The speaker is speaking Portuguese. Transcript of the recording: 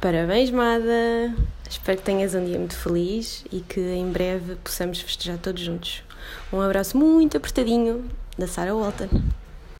Parabéns, Mada! Espero que tenhas um dia muito feliz e que em breve possamos festejar todos juntos. Um abraço muito apertadinho da Sarah Walton.